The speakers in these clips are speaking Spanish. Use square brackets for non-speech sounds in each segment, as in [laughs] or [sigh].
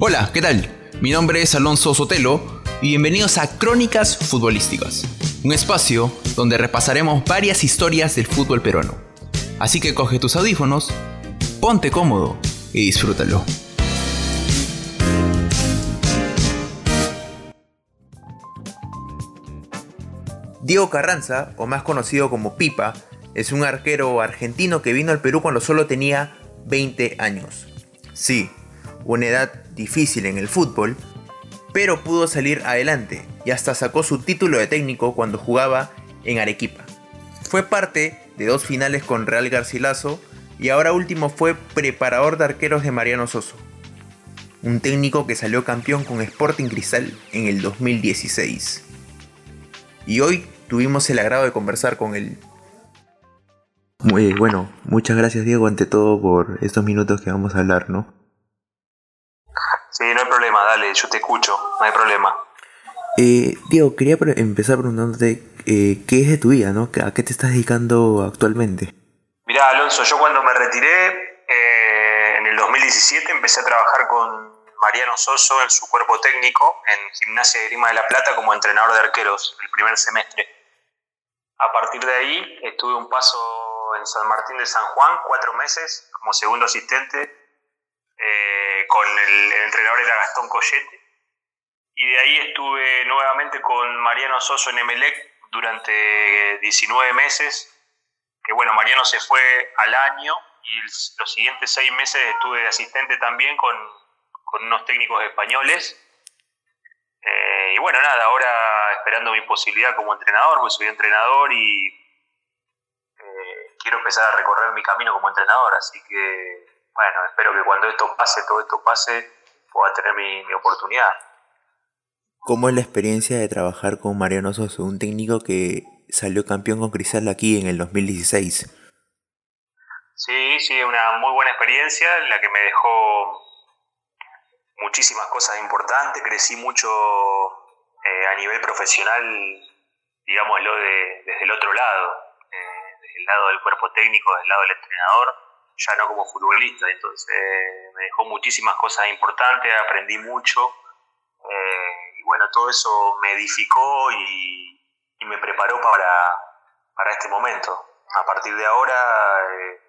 Hola, ¿qué tal? Mi nombre es Alonso Sotelo y bienvenidos a Crónicas Futbolísticas, un espacio donde repasaremos varias historias del fútbol peruano. Así que coge tus audífonos, ponte cómodo y disfrútalo. Diego Carranza, o más conocido como Pipa, es un arquero argentino que vino al Perú cuando solo tenía 20 años. Sí, una edad difícil en el fútbol, pero pudo salir adelante y hasta sacó su título de técnico cuando jugaba en Arequipa. Fue parte de dos finales con Real Garcilaso y ahora último fue preparador de arqueros de Mariano Soso, un técnico que salió campeón con Sporting Cristal en el 2016. Y hoy tuvimos el agrado de conversar con él. Muy bueno, muchas gracias Diego ante todo por estos minutos que vamos a hablar, ¿no? Sí, no hay problema, dale, yo te escucho, no hay problema. Eh, Diego, quería empezar preguntándote eh, qué es de tu vida, ¿no? ¿A qué te estás dedicando actualmente? Mirá, Alonso, yo cuando me retiré eh, en el 2017 empecé a trabajar con Mariano Soso en su cuerpo técnico en Gimnasia de Grima de la Plata como entrenador de arqueros el primer semestre. A partir de ahí estuve un paso en San Martín de San Juan, cuatro meses como segundo asistente con el, entrenador era Gastón Collete. Y de ahí estuve nuevamente con Mariano Soso en Emelec durante 19 meses. Que bueno, Mariano se fue al año y los siguientes seis meses estuve de asistente también con, con unos técnicos españoles. Eh, y bueno, nada, ahora esperando mi posibilidad como entrenador, pues soy entrenador y eh, quiero empezar a recorrer mi camino como entrenador, así que bueno, espero que cuando esto pase, todo esto pase, pueda tener mi, oportunidad. ¿Cómo es la experiencia de trabajar con Mariano Soso, un técnico que salió campeón con Cristal aquí en el 2016? Sí, sí, una muy buena experiencia en la que me dejó muchísimas cosas importantes, crecí mucho eh, a nivel profesional, digámoslo, de, desde el otro lado, eh, desde el lado del cuerpo técnico, desde el lado del entrenador ya no como futbolista. Entonces me dejó muchísimas cosas importantes, aprendí mucho. Eh, y bueno, todo eso me edificó y, me preparó para, para, este momento. A partir de ahora eh,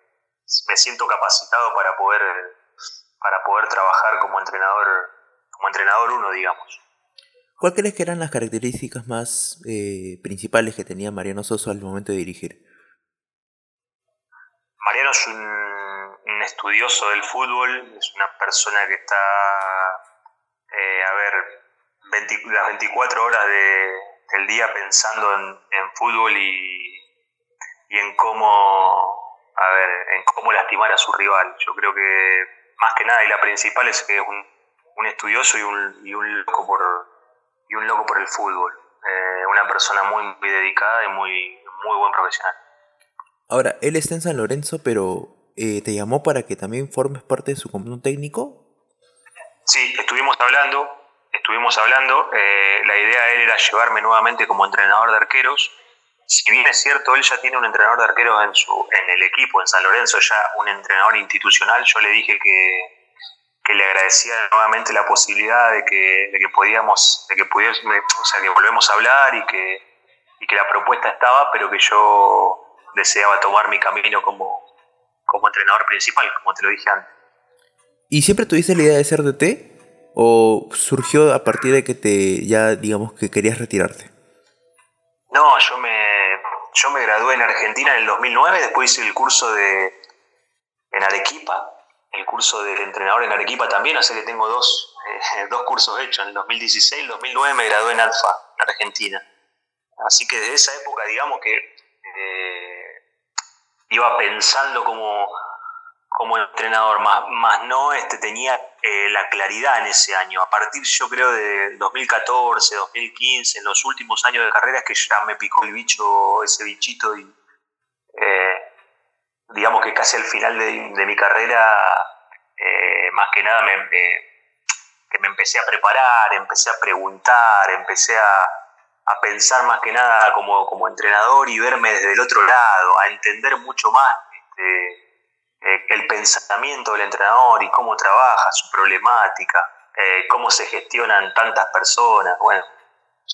me siento capacitado para poder, para poder trabajar como entrenador, como entrenador uno, digamos. ¿Cuál crees que eran las características más eh, principales que tenía Mariano Soso al momento de dirigir? Mariano es un un estudioso del fútbol, es una persona que está, eh, a ver, las 24 horas del día pensando en, fútbol y, en cómo, a ver, en cómo lastimar a su rival. Yo creo que más que nada, y la principal es que es un, estudioso y un, y un, loco por, y un loco por el fútbol. Eh, una persona muy, muy dedicada y muy, muy buen profesional. Ahora, él está en San Lorenzo, pero eh, te llamó para que también formes parte de su comando técnico? Sí, estuvimos hablando, estuvimos hablando. Eh, la idea de él era llevarme nuevamente como entrenador de arqueros. Si bien es cierto, él ya tiene un entrenador de arqueros en, su, en el equipo, en San Lorenzo, ya un entrenador institucional, yo le dije que, que le agradecía nuevamente la posibilidad de que, de que podíamos, de que pudiésemos, o sea, que volvemos a hablar y que, y que la propuesta estaba, pero que yo deseaba tomar mi camino como, como entrenador principal, como te lo dije antes. ¿Y siempre tuviste la idea de ser DT? ¿O surgió a partir de que te ya digamos que querías retirarte? No, yo me, yo me gradué en Argentina en el 2009, después hice el curso de en Arequipa, el curso de entrenador en Arequipa también, así que tengo dos, eh, [laughs] dos cursos hechos. En el 2016 y el 2009 me gradué en Alfa, en Argentina. Así que desde esa época, digamos que iba pensando como, como entrenador, más, más no este, tenía eh, la claridad en ese año. A partir, yo creo, de 2014, 2015, en los últimos años de carrera, es que ya me picó el bicho, ese bichito, y eh, digamos que casi al final de, mi carrera, eh, más que nada me, que me empecé a preparar, empecé a preguntar, empecé a, a pensar más que nada como, como, entrenador y verme desde el otro lado, a entender mucho más este, eh, el pensamiento del entrenador y cómo trabaja, su problemática. eh, cómo se gestionan tantas personas. Bueno,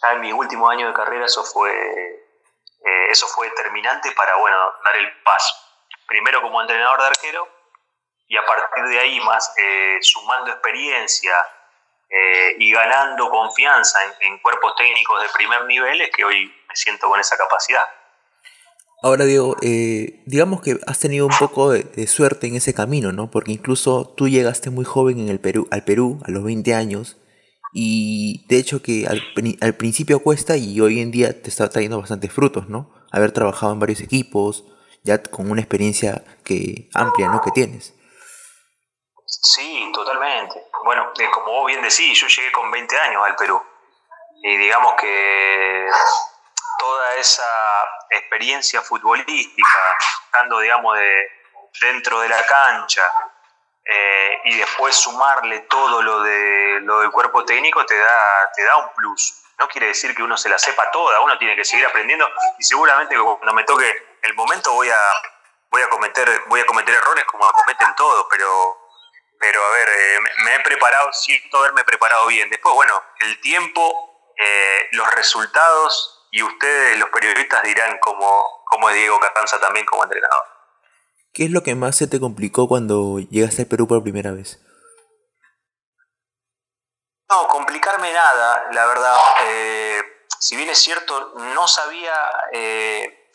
ya en mi último año de carrera eso fue, eh, eso fue determinante para bueno, dar el paso. Primero como entrenador de arquero y a partir de ahí más sumando experiencia y ganando confianza en, cuerpos técnicos de primer nivel es que hoy me siento con esa capacidad. Ahora Diego, digamos que has tenido un poco de, suerte en ese camino, ¿no? Porque incluso tú llegaste muy joven en el Perú, al Perú, a los 20 años, y de hecho que al, principio cuesta y hoy en día te está trayendo bastantes frutos, ¿no? Haber trabajado en varios equipos, ya con una experiencia que amplia, ¿no? Que tienes. Sí, totalmente. Bueno, eh, como vos bien decís, yo llegué con 20 años al Perú. Y digamos que toda esa experiencia futbolística, estando, digamos, de, dentro de la cancha, eh, y después sumarle todo lo, de, lo del cuerpo técnico te da, te da un plus. No quiere decir que uno se la sepa toda, uno tiene que seguir aprendiendo y seguramente cuando me toque el momento voy a, voy a, cometer, voy a cometer errores como cometen todos, pero, pero a ver, eh, me he preparado, siento haberme preparado bien. Después, bueno, el tiempo, eh, los resultados y ustedes, los periodistas, dirán cómo, cómo es Diego Carranza también como entrenador. ¿Qué es lo que más se te complicó cuando llegaste al Perú por primera vez? No, complicarme nada, la verdad. Eh, si bien es cierto, no sabía, eh,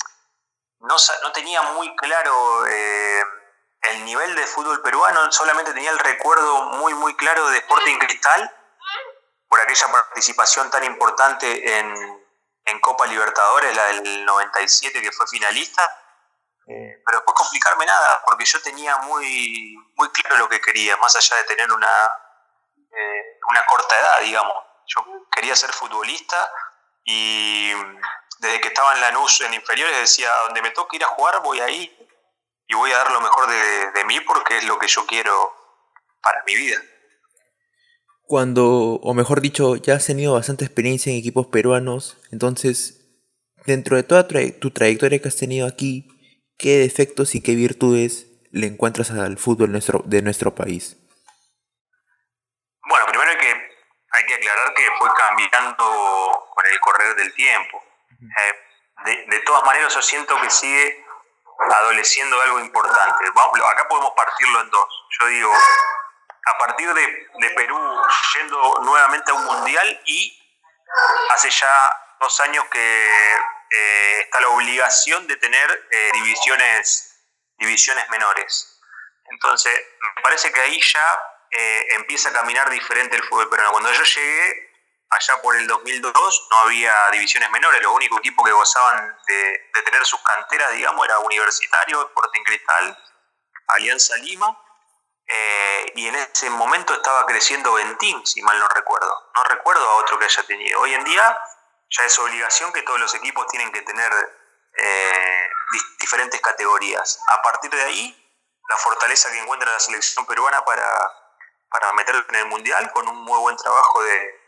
no, tenía muy claro el nivel de fútbol peruano, solamente tenía el recuerdo muy, muy claro de Sporting Cristal, por aquella participación tan importante en, en Copa Libertadores, la del 97 que fue finalista eh, pero después complicarme nada, porque yo tenía muy, muy claro lo que quería, más allá de tener una, eh, una corta edad, digamos. Yo quería ser futbolista y desde que estaba en la NUS en inferiores decía, donde me toque ir a jugar voy ahí y voy a dar lo mejor de, de mí porque es lo que yo quiero para mi vida. Cuando, o mejor dicho, ya has tenido bastante experiencia en equipos peruanos, entonces, dentro de toda tu trayectoria que has tenido aquí, ¿qué defectos y qué virtudes le encuentras al fútbol nuestro, de nuestro país? Bueno, primero hay que, hay que aclarar que fue cambiando con el correr del tiempo. Eh, de, todas maneras, yo siento que sigue adoleciendo algo importante. acá podemos partirlo en dos. Yo digo, a partir de, Perú yendo nuevamente a un mundial y hace ya dos años que eh, está la obligación de tener eh, divisiones, divisiones menores. Entonces, me parece que ahí ya eh, empieza a caminar diferente el fútbol peruano. Cuando yo llegué, allá por el 2002, no había divisiones menores. Los únicos equipos que gozaban de, tener sus canteras, digamos, era Universitario, Sporting Cristal, Alianza Lima. y en ese momento estaba creciendo Ventín, si mal no recuerdo. No recuerdo a otro que haya tenido. Hoy en día ya es obligación que todos los equipos tienen que tener eh, diferentes categorías. A partir de ahí, la fortaleza que encuentra la selección peruana para, para meterlo en el Mundial, con un muy buen trabajo de,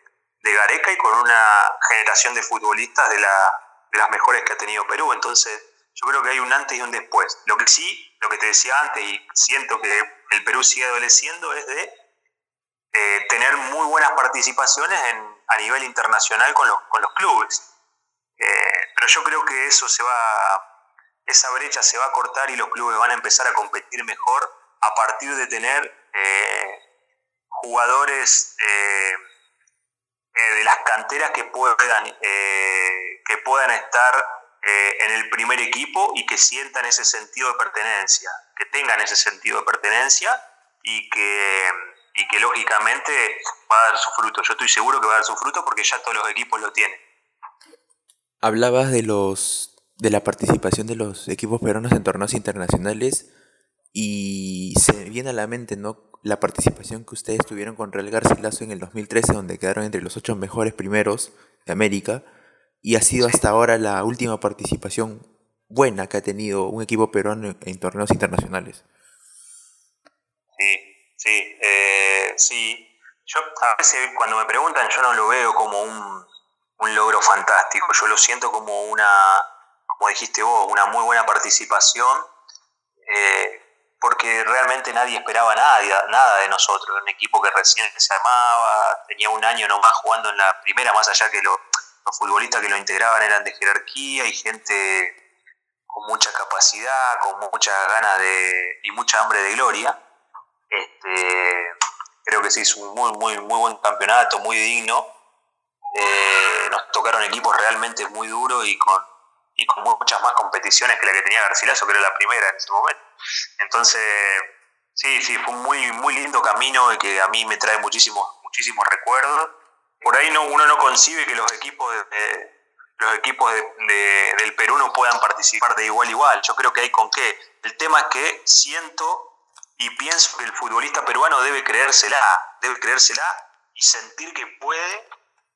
de Gareca y con una generación de futbolistas de, la, de las mejores que ha tenido Perú. Entonces, yo creo que hay un antes y un después. Lo que sí, lo que te decía antes, y siento que el Perú sigue adoleciendo, es de eh, tener muy buenas participaciones a nivel internacional con los, con los clubes. Eh, pero yo creo que eso se va, esa brecha se va a cortar y los clubes van a empezar a competir mejor a partir de tener eh, jugadores eh, de las canteras que puedan, que puedan estar en el primer equipo y que sientan ese sentido de pertenencia, que tengan ese sentido de pertenencia y que y que lógicamente va a dar su fruto. Yo estoy seguro que va a dar su fruto porque ya todos los equipos lo tienen. Hablabas de los de la participación de los equipos peruanos en torneos internacionales y se viene a la mente no la participación que ustedes tuvieron con Real Garcilaso en el 2013 donde quedaron entre los ocho mejores primeros de América y ha sido hasta ahora la última participación buena que ha tenido un equipo peruano en torneos internacionales. Sí, Sí, eh, sí. Yo a veces cuando me preguntan yo no lo veo como un, logro fantástico, yo lo siento como una, como dijiste vos, una muy buena participación, eh, porque realmente nadie esperaba nada, nada de nosotros. Un equipo que recién se armaba, tenía un año nomás jugando en la primera, más allá que los futbolistas que lo integraban eran de jerarquía y gente con mucha capacidad, con muchas ganas de, y mucha hambre de gloria. Este, creo que se hizo un muy, muy, muy buen campeonato, muy digno. Eh, nos tocaron equipos realmente muy duros y con, y con muchas más competiciones que la que tenía Garcilaso, que era la primera en ese momento. Entonces, sí, sí, fue un muy, muy lindo camino que a mí me trae muchísimos, muchísimos recuerdos. Por ahí no, uno no concibe que los equipos los equipos de, del Perú no puedan participar de igual a igual. Yo creo que hay con qué. El tema es que siento y pienso que el futbolista peruano debe creérsela, debe creérsela y sentir que puede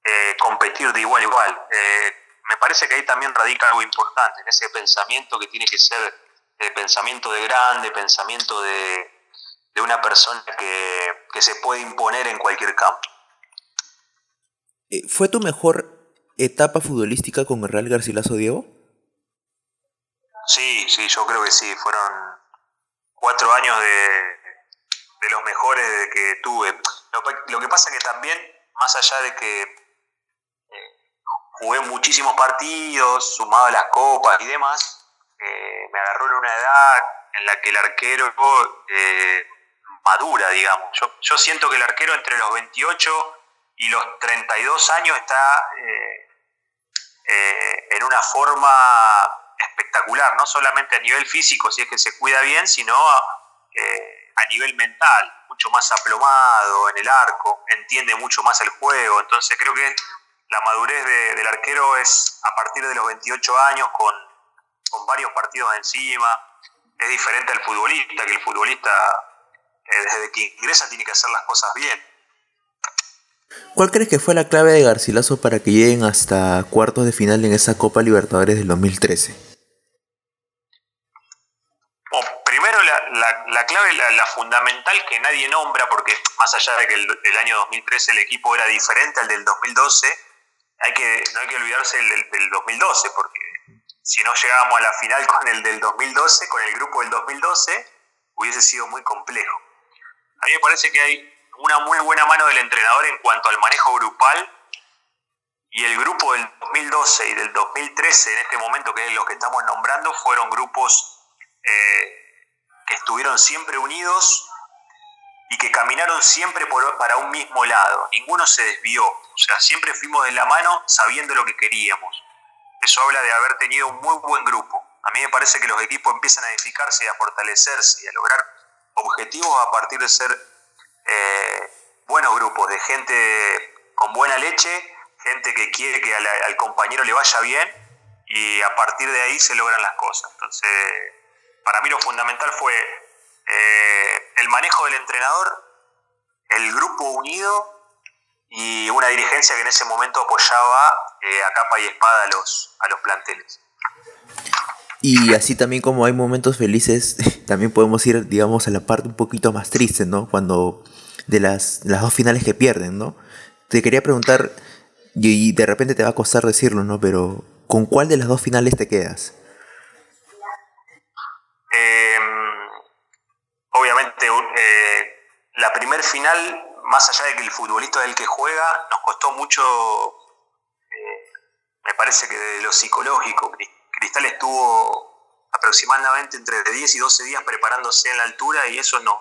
eh, competir de igual a igual. Eh, me parece que ahí también radica algo importante, en ese pensamiento que tiene que ser el pensamiento de grande, pensamiento de, una persona que, que, se puede imponer en cualquier campo. Eh, ¿Fue tu mejor etapa futbolística con el Real Garcilaso Diego? Sí, sí, yo creo que sí. Fueron cuatro años de, de los mejores que tuve. Lo, que pasa que también, más allá de que eh, jugué muchísimos partidos, sumado a las copas y demás, eh, me agarró en una edad en la que el arquero eh, madura, digamos. Yo, yo, siento que el arquero entre los 28 y los 32 años está en una forma espectacular, no solamente a nivel físico, si es que se cuida bien, sino a nivel mental, mucho más aplomado en el arco, entiende mucho más el juego. Entonces creo que la madurez del arquero es a partir de los 28 años, con, con varios partidos encima. Es diferente al futbolista, que el futbolista eh, desde que ingresa tiene que hacer las cosas bien. ¿Cuál crees que fue la clave de Garcilaso para que lleguen hasta cuartos de final en esa Copa Libertadores del 2013? la, clave, la, fundamental que nadie nombra, porque más allá de que el, año 2013 el equipo era diferente al del 2012, hay que, no hay que olvidarse del, del 2012, porque si no llegábamos a la final [laughs] con el del 2012, con el grupo del 2012, hubiese sido muy complejo. A mí me parece que hay una muy buena mano del entrenador en cuanto al manejo grupal y el grupo del 2012 y del 2013, en este momento que es lo que estamos nombrando, fueron grupos eh, que estuvieron siempre unidos y que caminaron siempre para un mismo lado. Ninguno se desvió. O sea, siempre fuimos de la mano sabiendo lo que queríamos. Eso habla de haber tenido un muy buen grupo. A mí me parece que los equipos empiezan a edificarse y a fortalecerse y a lograr objetivos a partir de ser eh, buenos grupos, de gente con buena leche, gente que quiere que al compañero le vaya bien y a partir de ahí se logran las cosas. Entonces, para mí lo fundamental fue eh, el manejo del entrenador, el grupo unido y una dirigencia que en ese momento apoyaba eh, a capa y espada a los, a los planteles. Y así también como hay momentos felices, [laughs] también podemos ir, digamos, a la parte un poquito más triste, ¿no? Cuando de las, las dos finales que pierden, ¿no? Te quería preguntar, y de repente te va a costar decirlo, ¿no? Pero ¿con cuál de las dos finales te quedas? Eh, la primer final, más allá de que el futbolista del que juega, nos costó mucho, eh, me parece que de lo psicológico. Cristal estuvo aproximadamente entre 10 y 12 días preparándose en la altura y eso nos,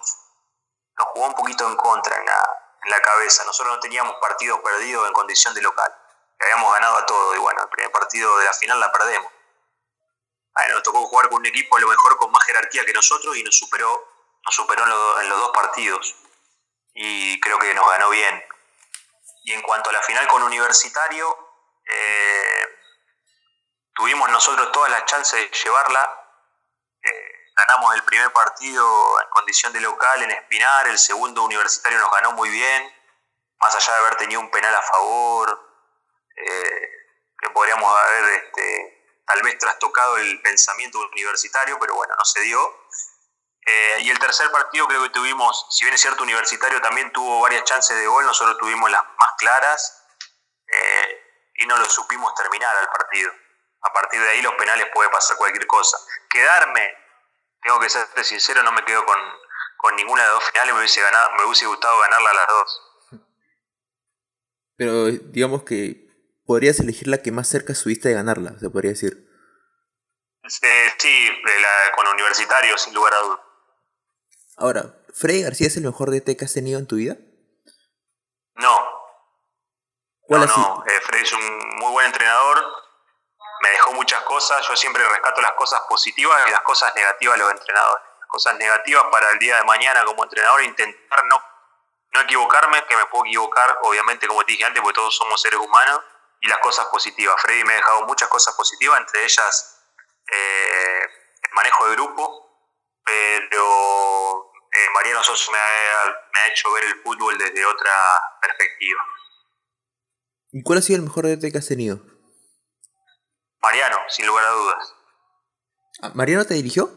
jugó un poquito en contra en la, cabeza. Nosotros no teníamos partidos perdidos en condición de local. Habíamos ganado a todo y bueno, el primer partido de la final la perdemos. nos tocó jugar con un equipo a lo mejor con más jerarquía que nosotros y nos superó nos superó en, los dos partidos y creo que nos ganó bien. Y en cuanto a la final con Universitario, eh, tuvimos nosotros todas las chances de llevarla. Eh, ganamos el primer partido en condición de local en Espinar, el segundo Universitario nos ganó muy bien, más allá de haber tenido un penal a favor, eh, que podríamos haber este, tal vez trastocado el pensamiento universitario, pero bueno, no se dio. Eh, y el tercer partido creo que tuvimos, si bien es cierto, Universitario también tuvo varias chances de gol, nosotros tuvimos las más claras eh, y no lo supimos terminar al partido. A partir de ahí los penales puede pasar cualquier cosa. Quedarme, tengo que ser sincero, no me quedo con, con ninguna de las dos finales, me hubiese, ganado, me hubiese gustado ganarla a las dos. Pero digamos que podrías elegir la que más cerca estuviste de ganarla, se podría decir. sí, con universitario, sin lugar a dudas. Ahora, ¿Freddy García es el mejor DT que has tenido en tu vida? No. ¿Cuál no, no. Eh, Freddy es un muy buen entrenador, me dejó muchas cosas, yo siempre rescato las cosas positivas y las cosas negativas de los entrenadores. Las cosas negativas para el día de mañana como entrenador, intentar no, no equivocarme, que me puedo equivocar, obviamente como te dije antes, porque todos somos seres humanos, y las cosas positivas. Freddy me ha dejado muchas cosas positivas, entre ellas eh, el manejo de grupo, pero eh, Mariano Sosa me ha, hecho ver el fútbol desde otra perspectiva. ¿Y cuál ha sido el mejor DT que has tenido? Mariano, sin lugar a dudas. Ah, ¿Mariano te dirigió?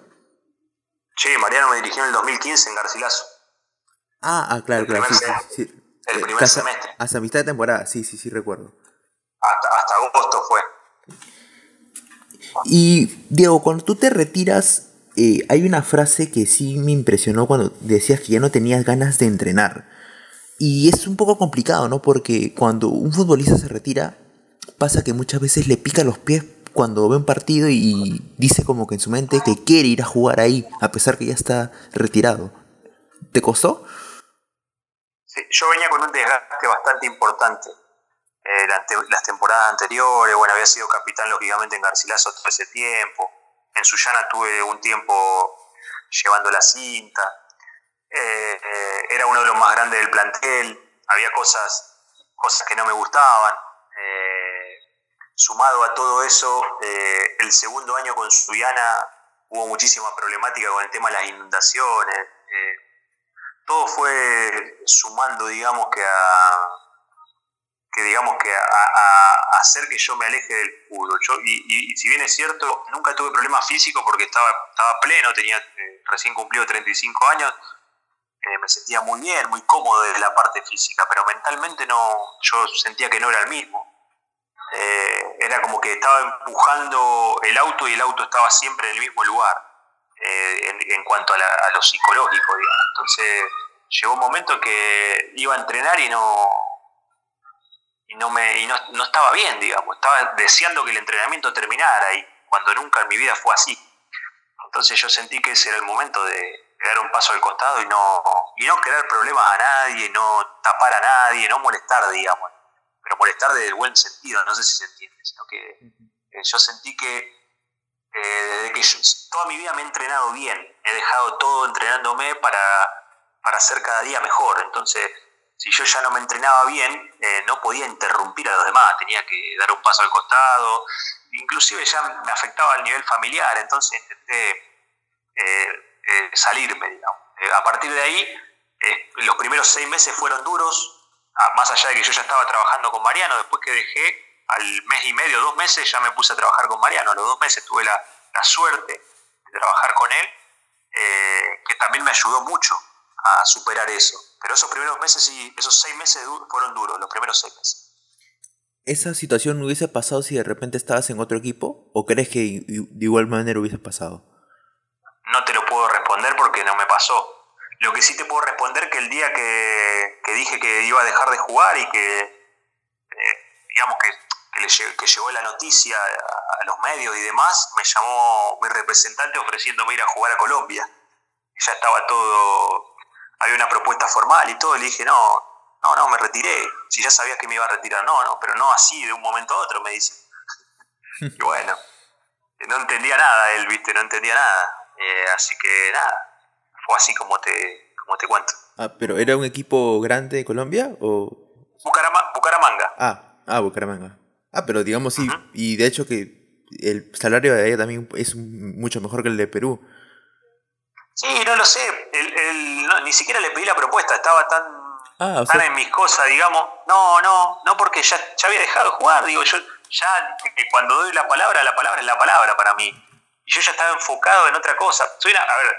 Sí, Mariano me dirigió en el 2015 en Garcilaso. Ah, ah claro, claro. Sí, El eh, primer semestre. Hasta mitad de temporada, sí, sí, sí, recuerdo. Hasta, agosto fue. Y Diego, cuando tú te retiras, eh, hay una frase que sí me impresionó cuando decías que ya no tenías ganas de entrenar. Y es un poco complicado, ¿no? Porque cuando un futbolista se retira, pasa que muchas veces le pica los pies cuando ve un partido y dice como que en su mente que quiere ir a jugar ahí, a pesar que ya está retirado. ¿Te costó? Sí, yo venía con un desgaste bastante importante. Eh, las temporadas anteriores, bueno, había sido capitán lógicamente en Garcilaso todo ese tiempo. En Sullana tuve un tiempo llevando la cinta. Eh, eh, era uno de los más grandes del plantel. Había cosas, cosas que no me gustaban. Sumado a todo eso, eh, el segundo año con Suyana hubo muchísima problemática con el tema de las inundaciones. Eh, todo fue sumando, digamos, que a que digamos que a, hacer que yo me aleje del fútbol. y, si bien es cierto, nunca tuve problemas físicos porque estaba, estaba pleno, tenía eh, recién cumplido 35 años, me sentía muy bien, muy cómodo de la parte física, pero mentalmente no, yo sentía que no era el mismo. Eh, era como que estaba empujando el auto y el auto estaba siempre en el mismo lugar eh, en, cuanto a, lo psicológico. Entonces llegó un momento que iba a entrenar y no y no me y no, no, estaba bien, digamos, estaba deseando que el entrenamiento terminara y cuando nunca en mi vida fue así. Entonces yo sentí que ese era el momento de, dar un paso al costado y no y no crear problemas a nadie, no tapar a nadie, no molestar, digamos pero molestar desde el buen sentido, no sé si se entiende, sino que yo sentí que eh, desde que toda mi vida me he entrenado bien, he dejado todo entrenándome para, para ser cada día mejor, entonces si yo ya no me entrenaba bien, eh, no podía interrumpir a los demás, tenía que dar un paso al costado, inclusive ya me afectaba al nivel familiar, entonces intenté eh, salirme, digamos. a partir de ahí, los primeros seis meses fueron duros, más allá de que yo ya estaba trabajando con Mariano, después que dejé, al mes y medio, dos meses, ya me puse a trabajar con Mariano. A los dos meses tuve la, suerte de trabajar con él, eh, que también me ayudó mucho a superar eso. Pero esos primeros meses y esos seis meses fueron duros, los primeros seis meses. ¿Esa situación hubiese pasado si de repente estabas en otro equipo? ¿O crees que de igual manera hubiese pasado? No te lo puedo responder porque no me pasó. Lo que sí te puedo responder que el día que, dije que iba a dejar de jugar y que, eh, digamos que, que, llegó la noticia a, los medios y demás, me llamó mi representante ofreciéndome ir a jugar a Colombia. Y ya estaba todo, había una propuesta formal y todo, y le dije, no, no, no, me retiré. Si ya sabías que me iba a retirar, no, no, pero no así de un momento a otro, me dice. [laughs] y bueno, no entendía nada él, viste, no entendía nada. Eh, así que nada, o así como te, como te cuento. Ah, pero ¿era un equipo grande de Colombia o...? Bucaramanga. Ah, ah, Bucaramanga. Ah, pero digamos sí, y de hecho que el salario de ahí también es mucho mejor que el de Perú. Sí, no lo sé, ni siquiera le pedí la propuesta, estaba tan, ah, tan en mis cosas, digamos. No, no, no porque ya, ya había dejado de jugar, digo, yo ya cuando doy la palabra, la palabra es la palabra para mí. Y yo ya estaba enfocado en otra cosa. Soy una, a ver,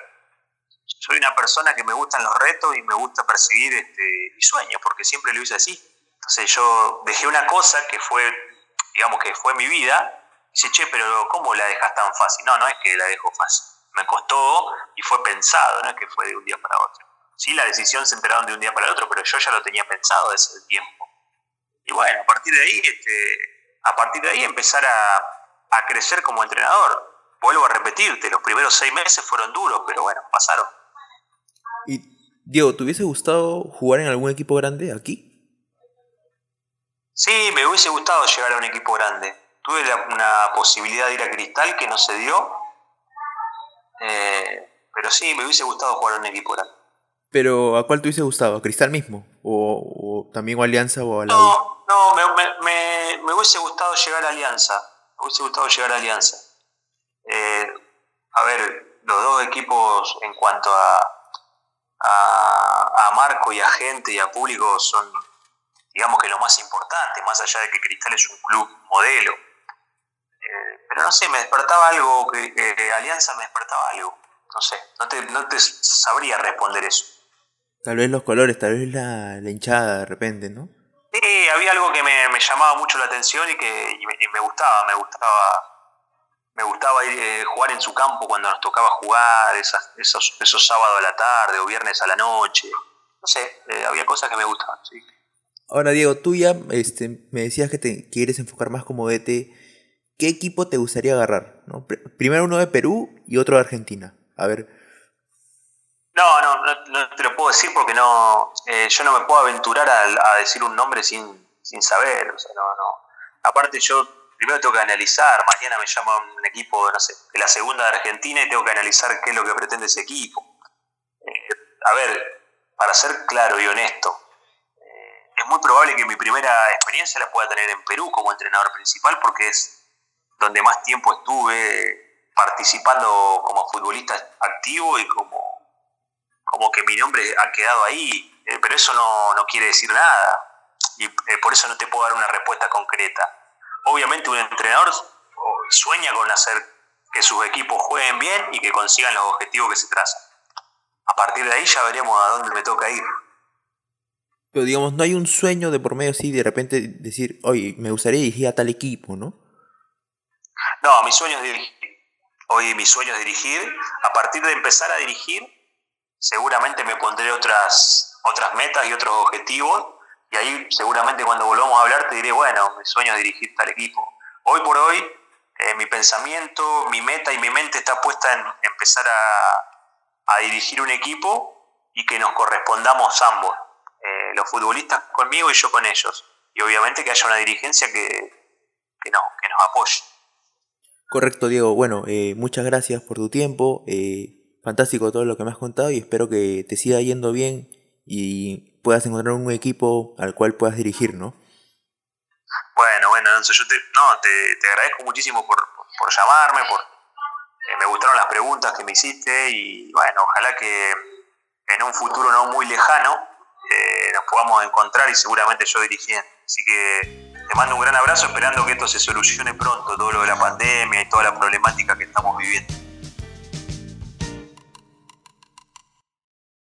soy una persona que me gustan los retos y me gusta perseguir este, mis sueños, porque siempre lo hice así. Entonces yo dejé una cosa que fue, digamos que fue mi vida, y dice, che, pero ¿cómo la dejas tan fácil? No, no es que la dejo fácil. Me costó y fue pensado, no es que fue de un día para otro. Sí, la decisión se enteraron de un día para el otro, pero yo ya lo tenía pensado desde el tiempo. Y bueno, a partir de ahí, este, a partir de ahí empezar a, a crecer como entrenador. Vuelvo a repetirte, los primeros seis meses fueron duros, pero bueno, pasaron. Y Diego, ¿te hubiese gustado jugar en algún equipo grande aquí? Sí, me hubiese gustado llegar a un equipo grande. Tuve una posibilidad de ir a Cristal que no se dio. Eh, pero sí, me hubiese gustado jugar a un equipo grande. ¿Pero a cuál te hubiese gustado? ¿A Cristal mismo? ¿O, también o Alianza o a la No, no, me, hubiese gustado llegar a Alianza. Me hubiese gustado llegar a Alianza. Eh, a ver, los dos equipos en cuanto a, a, a marco y a gente y a público son digamos que lo más importante, más allá de que Cristal es un club modelo. Pero no sé, me despertaba algo, que, Alianza me despertaba algo. No sé, no te, no te sabría responder eso. Tal vez los colores, tal vez la, hinchada de repente, ¿no? Sí, había algo que me, me llamaba mucho la atención y que y me, gustaba, me gustaba me gustaba ir eh, jugar en su campo cuando nos tocaba jugar, esas, esos, esos sábados a la tarde o viernes a la noche. No sé, eh, había cosas que me gustaban, sí. Ahora, Diego, tú ya este, me decías que te quieres enfocar más como DT. ¿Qué equipo te gustaría agarrar? ¿no? Primero uno de Perú y otro de Argentina. A ver. No, no, no, te lo puedo decir porque no, eh, yo no me puedo aventurar a, decir un nombre sin, sin saber. O sea, no, no. Aparte, yo primero tengo que analizar. Mañana me llama un equipo, no sé, de la segunda de Argentina y tengo que analizar qué es lo que pretende ese equipo. Eh, a ver, para ser claro y honesto, es muy probable que mi primera experiencia la pueda tener en Perú como entrenador principal porque es donde más tiempo estuve participando como futbolista activo y como, como que mi nombre ha quedado ahí. Eh, pero eso no, quiere decir nada y eh, por eso no te puedo dar una respuesta concreta. Obviamente un entrenador sueña con hacer que sus equipos jueguen bien y que consigan los objetivos que se trazan. A partir de ahí ya veremos a dónde me toca ir. Pero digamos, no hay un sueño de por medio así de repente decir, oye, me gustaría dirigir a tal equipo, ¿no? No, mi sueño es dirigir. Hoy mi sueño es dirigir. A partir de empezar a dirigir, seguramente me pondré otras, otras metas y otros objetivos. Y ahí seguramente cuando volvamos a hablar te diré, bueno, mi sueño es dirigir tal equipo. Hoy por hoy, eh, mi pensamiento, mi meta y mi mente está puesta en empezar a, a dirigir un equipo y que nos correspondamos ambos. Eh, los futbolistas conmigo y yo con ellos. Y obviamente que haya una dirigencia que, que, no, que nos apoye. Correcto, Diego. Bueno, eh, muchas gracias por tu tiempo. Eh, fantástico todo lo que me has contado y espero que te siga yendo bien y puedas encontrar un equipo al cual puedas dirigir, ¿no? Bueno, bueno, Alonso, yo te, no, te, agradezco muchísimo por, por, llamarme, por, me gustaron las preguntas que me hiciste y bueno, ojalá que en un futuro no muy lejano eh, nos podamos encontrar y seguramente yo dirigiendo. Así que te mando un gran abrazo esperando que esto se solucione pronto, todo lo de la pandemia y toda la problemática que estamos viviendo.